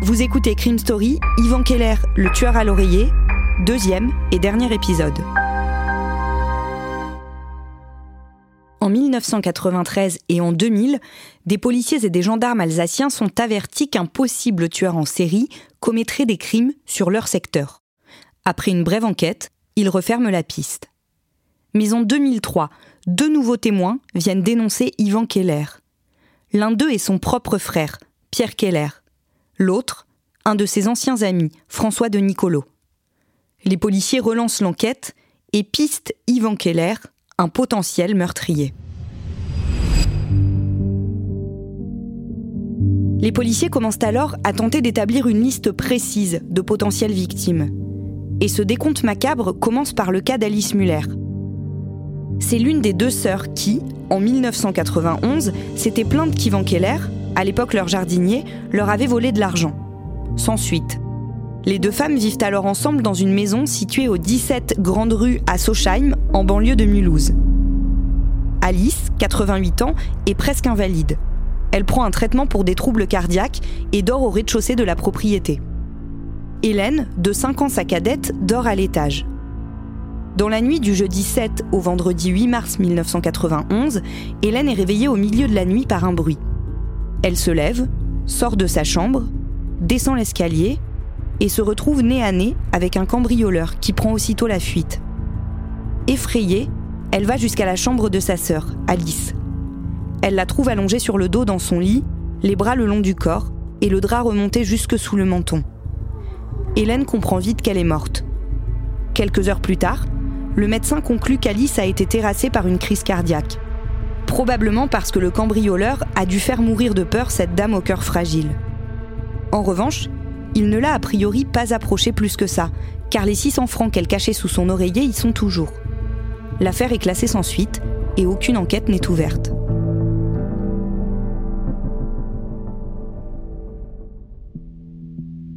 Vous écoutez Crime Story, Yvan Keller, le tueur à l'oreiller, deuxième et dernier épisode. En 1993 et en 2000, des policiers et des gendarmes alsaciens sont avertis qu'un possible tueur en série commettrait des crimes sur leur secteur. Après une brève enquête, ils referment la piste. Mais en 2003, deux nouveaux témoins viennent dénoncer Ivan Keller. L'un d'eux est son propre frère, Pierre Keller. L'autre, un de ses anciens amis, François de Nicolo. Les policiers relancent l'enquête et pistent Ivan Keller, un potentiel meurtrier. Les policiers commencent alors à tenter d'établir une liste précise de potentielles victimes. Et ce décompte macabre commence par le cas d'Alice Muller. C'est l'une des deux sœurs qui, en 1991, s'était plainte qu'Ivan Keller, à l'époque leur jardinier, leur avait volé de l'argent. Sans suite. Les deux femmes vivent alors ensemble dans une maison située au 17 Grande Rue à Sochheim, en banlieue de Mulhouse. Alice, 88 ans, est presque invalide. Elle prend un traitement pour des troubles cardiaques et dort au rez-de-chaussée de la propriété. Hélène, de 5 ans sa cadette, dort à l'étage. Dans la nuit du jeudi 7 au vendredi 8 mars 1991, Hélène est réveillée au milieu de la nuit par un bruit. Elle se lève, sort de sa chambre, descend l'escalier et se retrouve nez à nez avec un cambrioleur qui prend aussitôt la fuite. Effrayée, elle va jusqu'à la chambre de sa sœur, Alice. Elle la trouve allongée sur le dos dans son lit, les bras le long du corps et le drap remonté jusque sous le menton. Hélène comprend vite qu'elle est morte. Quelques heures plus tard, le médecin conclut qu'Alice a été terrassée par une crise cardiaque. Probablement parce que le cambrioleur a dû faire mourir de peur cette dame au cœur fragile. En revanche, il ne l'a a priori pas approchée plus que ça, car les 600 francs qu'elle cachait sous son oreiller y sont toujours. L'affaire est classée sans suite et aucune enquête n'est ouverte.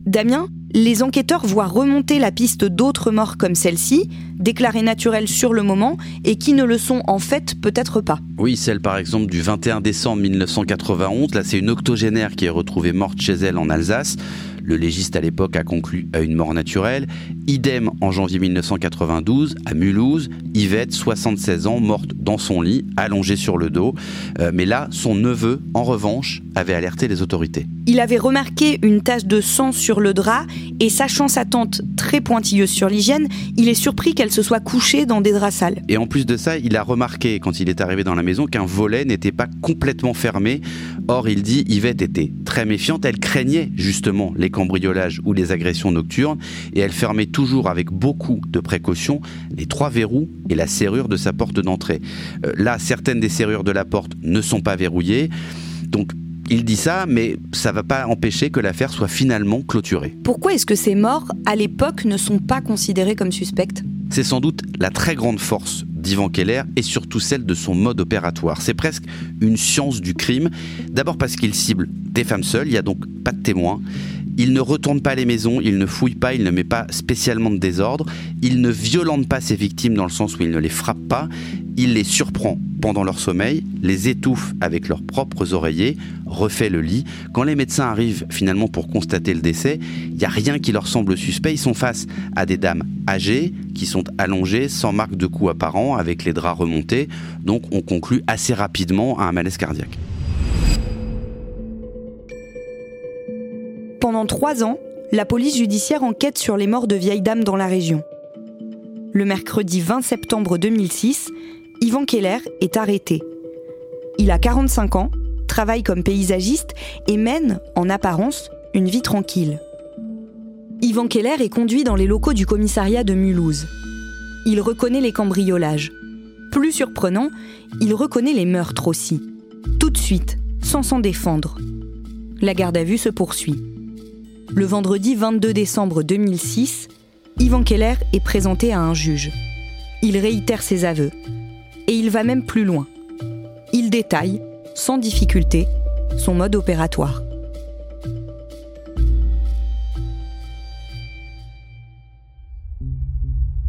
Damien, les enquêteurs voient remonter la piste d'autres morts comme celle-ci, déclarées naturelles sur le moment et qui ne le sont en fait peut-être pas. Oui, celle par exemple du 21 décembre 1991, là c'est une octogénaire qui est retrouvée morte chez elle en Alsace. Le légiste à l'époque a conclu à une mort naturelle. Idem en janvier 1992 à Mulhouse, Yvette, 76 ans, morte dans son lit, allongée sur le dos. Euh, mais là, son neveu, en revanche, avait alerté les autorités. Il avait remarqué une tache de sang sur le drap et sachant sa tante très pointilleuse sur l'hygiène, il est surpris qu'elle se soit couchée dans des draps sales. Et en plus de ça, il a remarqué quand il est arrivé dans la maison qu'un volet n'était pas complètement fermé. Or, il dit Yvette était très méfiante, elle craignait justement les cambriolages ou les agressions nocturnes et elle fermait toujours avec beaucoup de précaution les trois verrous et la serrure de sa porte d'entrée. Euh, là, certaines des serrures de la porte ne sont pas verrouillées. Donc il dit ça, mais ça ne va pas empêcher que l'affaire soit finalement clôturée. Pourquoi est-ce que ces morts, à l'époque, ne sont pas considérées comme suspectes? C'est sans doute la très grande force d'Ivan Keller et surtout celle de son mode opératoire. C'est presque une science du crime. D'abord parce qu'il cible des femmes seules, il n'y a donc pas de témoins. Il ne retourne pas les maisons, il ne fouille pas, il ne met pas spécialement de désordre, il ne violente pas ses victimes dans le sens où il ne les frappe pas, il les surprend pendant leur sommeil, les étouffe avec leurs propres oreillers, refait le lit. Quand les médecins arrivent finalement pour constater le décès, il n'y a rien qui leur semble suspect. Ils sont face à des dames âgées qui sont allongées sans marque de coup apparent avec les draps remontés. Donc on conclut assez rapidement à un malaise cardiaque. Pendant trois ans, la police judiciaire enquête sur les morts de vieilles dames dans la région. Le mercredi 20 septembre 2006, Yvan Keller est arrêté. Il a 45 ans, travaille comme paysagiste et mène, en apparence, une vie tranquille. Yvan Keller est conduit dans les locaux du commissariat de Mulhouse. Il reconnaît les cambriolages. Plus surprenant, il reconnaît les meurtres aussi. Tout de suite, sans s'en défendre. la garde à vue se poursuit. Le vendredi 22 décembre 2006, Ivan Keller est présenté à un juge. Il réitère ses aveux. Et il va même plus loin. Il détaille, sans difficulté, son mode opératoire.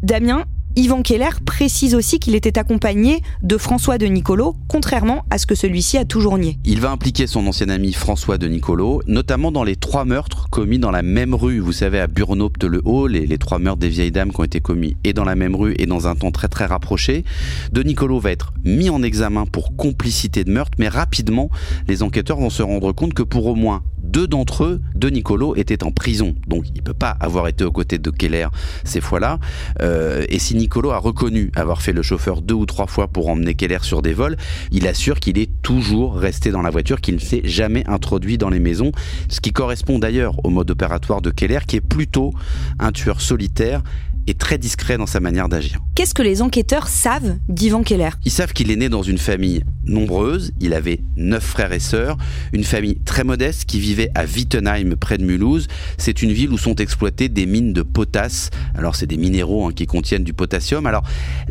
Damien Yvan Keller précise aussi qu'il était accompagné de François de Nicolo, contrairement à ce que celui-ci a toujours nié. Il va impliquer son ancien ami François de Nicolo, notamment dans les trois meurtres commis dans la même rue, vous savez, à Burnopte-le-Haut, les, les trois meurtres des vieilles dames qui ont été commis et dans la même rue et dans un temps très très rapproché. De Nicolo va être mis en examen pour complicité de meurtre, mais rapidement, les enquêteurs vont se rendre compte que pour au moins deux d'entre eux, De Nicolo, étaient en prison. Donc il ne peut pas avoir été aux côtés de Keller ces fois-là. Euh, et si Nicolo a reconnu avoir fait le chauffeur deux ou trois fois pour emmener Keller sur des vols, il assure qu'il est toujours resté dans la voiture, qu'il ne s'est jamais introduit dans les maisons. Ce qui correspond d'ailleurs au mode opératoire de Keller, qui est plutôt un tueur solitaire est très discret dans sa manière d'agir. Qu'est-ce que les enquêteurs savent d'Ivan Keller? Ils savent qu'il est né dans une famille nombreuse, il avait neuf frères et sœurs, une famille très modeste qui vivait à Wittenheim près de Mulhouse. C'est une ville où sont exploitées des mines de potasse. Alors c'est des minéraux hein, qui contiennent du potassium. Alors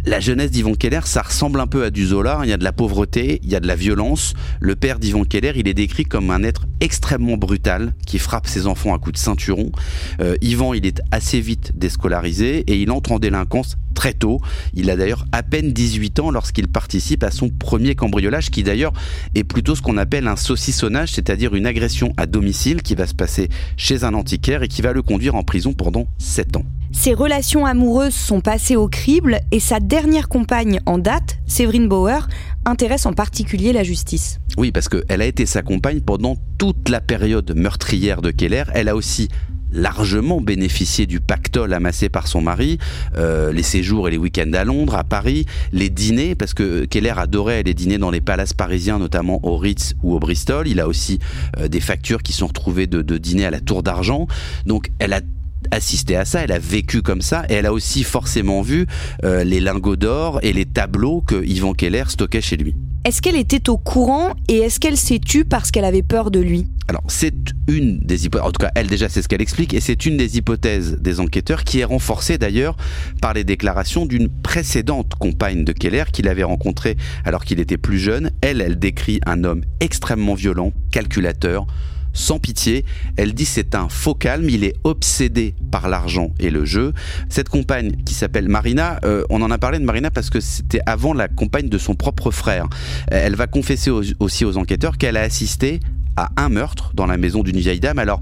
la jeunesse d'Ivan Keller, ça ressemble un peu à du Zola. Il y a de la pauvreté, il y a de la violence. Le père d'Ivan Keller, il est décrit comme un être extrêmement brutal qui frappe ses enfants à coups de ceinturon. Euh, Ivan, il est assez vite déscolarisé et il entre en délinquance très tôt. Il a d'ailleurs à peine 18 ans lorsqu'il participe à son premier cambriolage qui d'ailleurs est plutôt ce qu'on appelle un saucissonnage, c'est-à-dire une agression à domicile qui va se passer chez un antiquaire et qui va le conduire en prison pendant 7 ans. Ses relations amoureuses sont passées au crible et sa dernière compagne en date, Séverine Bauer, intéresse en particulier la justice. Oui, parce qu'elle a été sa compagne pendant toute la période meurtrière de Keller. Elle a aussi largement bénéficié du pactole amassé par son mari, euh, les séjours et les week-ends à Londres, à Paris, les dîners, parce que Keller adorait les dîner dans les palaces parisiens, notamment au Ritz ou au Bristol. Il a aussi euh, des factures qui sont retrouvées de, de dîner à la Tour d'Argent. Donc elle a assisté à ça, elle a vécu comme ça, et elle a aussi forcément vu euh, les lingots d'or et les tableaux que Yvan Keller stockait chez lui. Est-ce qu'elle était au courant et est-ce qu'elle s'est tue parce qu'elle avait peur de lui? Alors c'est une des hypothèses, en tout cas elle déjà c'est ce qu'elle explique, et c'est une des hypothèses des enquêteurs qui est renforcée d'ailleurs par les déclarations d'une précédente compagne de Keller qu'il avait rencontrée alors qu'il était plus jeune. Elle, elle décrit un homme extrêmement violent, calculateur, sans pitié. Elle dit c'est un faux calme, il est obsédé par l'argent et le jeu. Cette compagne qui s'appelle Marina, euh, on en a parlé de Marina parce que c'était avant la compagne de son propre frère. Elle va confesser aussi aux enquêteurs qu'elle a assisté à un meurtre dans la maison d'une vieille dame. Alors,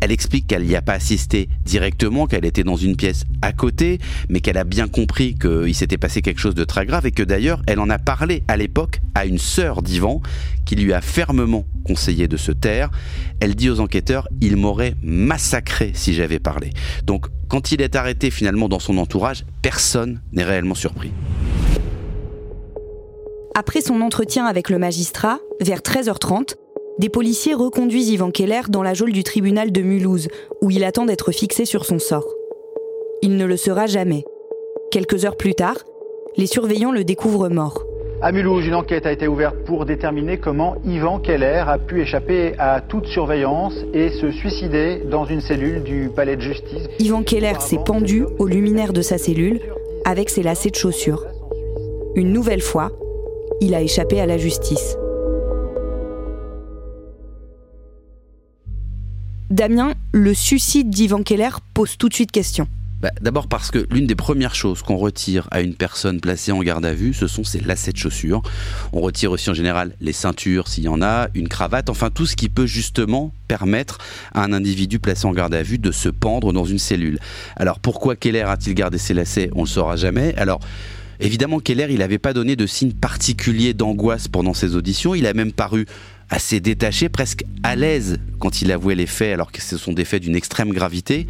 elle explique qu'elle n'y a pas assisté directement, qu'elle était dans une pièce à côté, mais qu'elle a bien compris qu'il s'était passé quelque chose de très grave et que d'ailleurs, elle en a parlé à l'époque à une sœur d'Ivan qui lui a fermement conseillé de se taire. Elle dit aux enquêteurs, il m'aurait massacré si j'avais parlé. Donc, quand il est arrêté finalement dans son entourage, personne n'est réellement surpris. Après son entretien avec le magistrat, vers 13h30, des policiers reconduisent Ivan Keller dans la geôle du tribunal de Mulhouse, où il attend d'être fixé sur son sort. Il ne le sera jamais. Quelques heures plus tard, les surveillants le découvrent mort. À Mulhouse, une enquête a été ouverte pour déterminer comment Ivan Keller a pu échapper à toute surveillance et se suicider dans une cellule du palais de justice. Ivan Keller s'est pendu au luminaire de sa cellule avec ses lacets de chaussures. Une nouvelle fois, il a échappé à la justice. Damien, le suicide d'Ivan Keller pose tout de suite question. Bah, D'abord parce que l'une des premières choses qu'on retire à une personne placée en garde à vue, ce sont ses lacets de chaussures. On retire aussi en général les ceintures s'il y en a, une cravate, enfin tout ce qui peut justement permettre à un individu placé en garde à vue de se pendre dans une cellule. Alors pourquoi Keller a-t-il gardé ses lacets On ne le saura jamais. Alors évidemment Keller, il n'avait pas donné de signe particulier d'angoisse pendant ses auditions, il a même paru assez détaché, presque à l'aise quand il avouait les faits, alors que ce sont des faits d'une extrême gravité.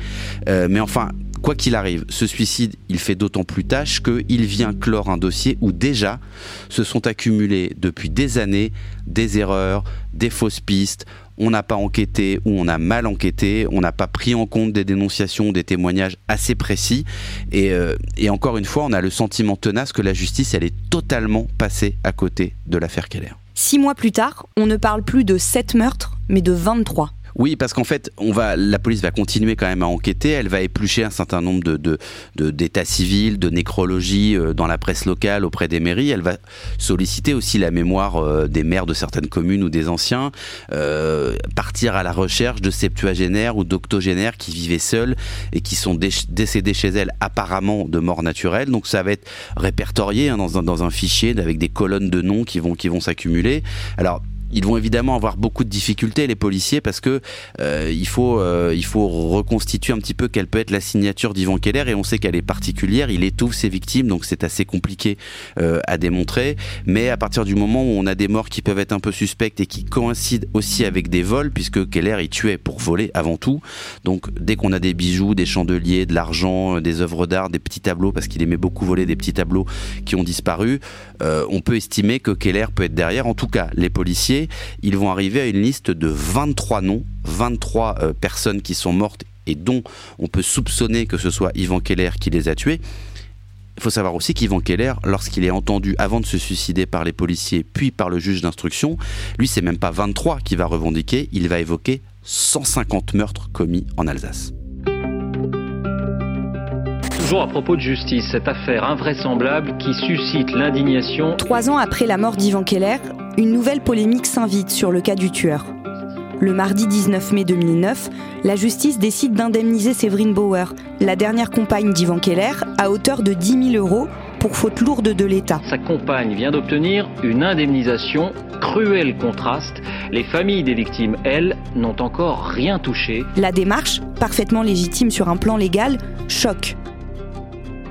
Euh, mais enfin, quoi qu'il arrive, ce suicide, il fait d'autant plus tâche qu'il vient clore un dossier où déjà se sont accumulés depuis des années des erreurs, des fausses pistes, on n'a pas enquêté ou on a mal enquêté, on n'a pas pris en compte des dénonciations, des témoignages assez précis. Et, euh, et, encore une fois, on a le sentiment tenace que la justice, elle est totalement passée à côté de l'affaire Keller. Six mois plus tard, on ne parle plus de 7 meurtres, mais de 23. Oui, parce qu'en fait, on va, la police va continuer quand même à enquêter. Elle va éplucher un certain nombre de, d'états civils, de nécrologie euh, dans la presse locale auprès des mairies. Elle va solliciter aussi la mémoire euh, des maires de certaines communes ou des anciens, euh, partir à la recherche de septuagénaires ou d'octogénaires qui vivaient seuls et qui sont décédés chez elle apparemment de mort naturelle. Donc ça va être répertorié hein, dans, un, dans un fichier avec des colonnes de noms qui vont qui vont s'accumuler. Alors ils vont évidemment avoir beaucoup de difficultés les policiers parce que euh, il faut euh, il faut reconstituer un petit peu quelle peut être la signature d'Yvan Keller et on sait qu'elle est particulière. Il étouffe ses victimes donc c'est assez compliqué euh, à démontrer. Mais à partir du moment où on a des morts qui peuvent être un peu suspectes et qui coïncident aussi avec des vols puisque Keller il tuait pour voler avant tout. Donc dès qu'on a des bijoux, des chandeliers, de l'argent, des œuvres d'art, des petits tableaux parce qu'il aimait beaucoup voler des petits tableaux qui ont disparu, on peut estimer que Keller peut être derrière. En tout cas, les policiers ils vont arriver à une liste de 23 noms, 23 euh, personnes qui sont mortes et dont on peut soupçonner que ce soit Ivan Keller qui les a tués. Il faut savoir aussi qu'Ivan Keller, lorsqu'il est entendu avant de se suicider par les policiers, puis par le juge d'instruction, lui, c'est même pas 23 qu'il va revendiquer, il va évoquer 150 meurtres commis en Alsace. Toujours à propos de justice, cette affaire invraisemblable qui suscite l'indignation. Trois ans après la mort d'Ivan Keller, une nouvelle polémique s'invite sur le cas du tueur. Le mardi 19 mai 2009, la justice décide d'indemniser Séverine Bauer, la dernière compagne d'Ivan Keller, à hauteur de 10 000 euros pour faute lourde de l'État. Sa compagne vient d'obtenir une indemnisation. Cruel contraste. Les familles des victimes, elles, n'ont encore rien touché. La démarche, parfaitement légitime sur un plan légal, choque.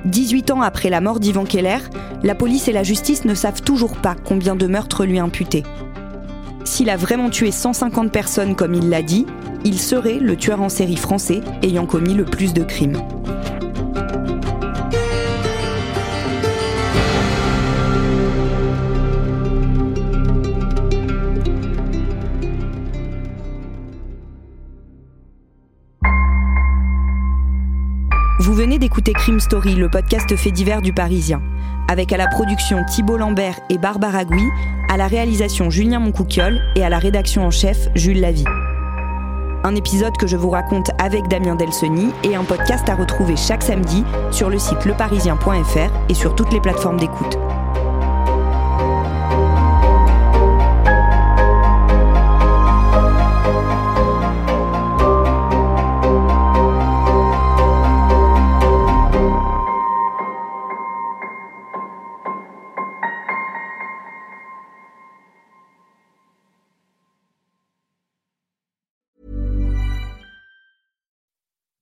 18 ans après la mort d'Ivan Keller, la police et la justice ne savent toujours pas combien de meurtres lui imputés. S'il a vraiment tué 150 personnes comme il l'a dit, il serait le tueur en série français ayant commis le plus de crimes. Vous venez d'écouter Crime Story, le podcast fait divers du Parisien, avec à la production Thibault Lambert et Barbara Gouy, à la réalisation Julien Moncouquiole et à la rédaction en chef Jules Lavie. Un épisode que je vous raconte avec Damien Delseny et un podcast à retrouver chaque samedi sur le site leparisien.fr et sur toutes les plateformes d'écoute.